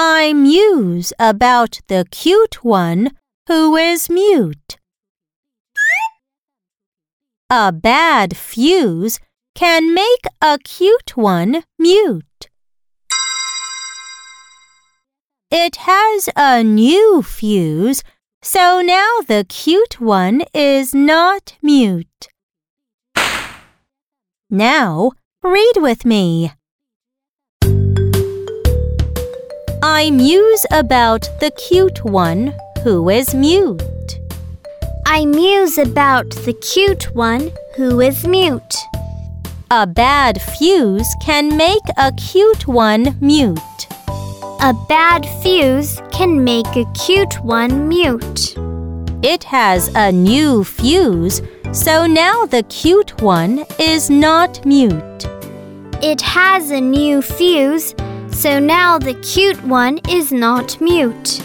I muse about the cute one who is mute. A bad fuse can make a cute one mute. It has a new fuse, so now the cute one is not mute. Now, read with me. I muse about the cute one who is mute. I muse about the cute one who is mute. A bad fuse can make a cute one mute. A bad fuse can make a cute one mute. It has a new fuse, so now the cute one is not mute. It has a new fuse, so now the cute one is not mute.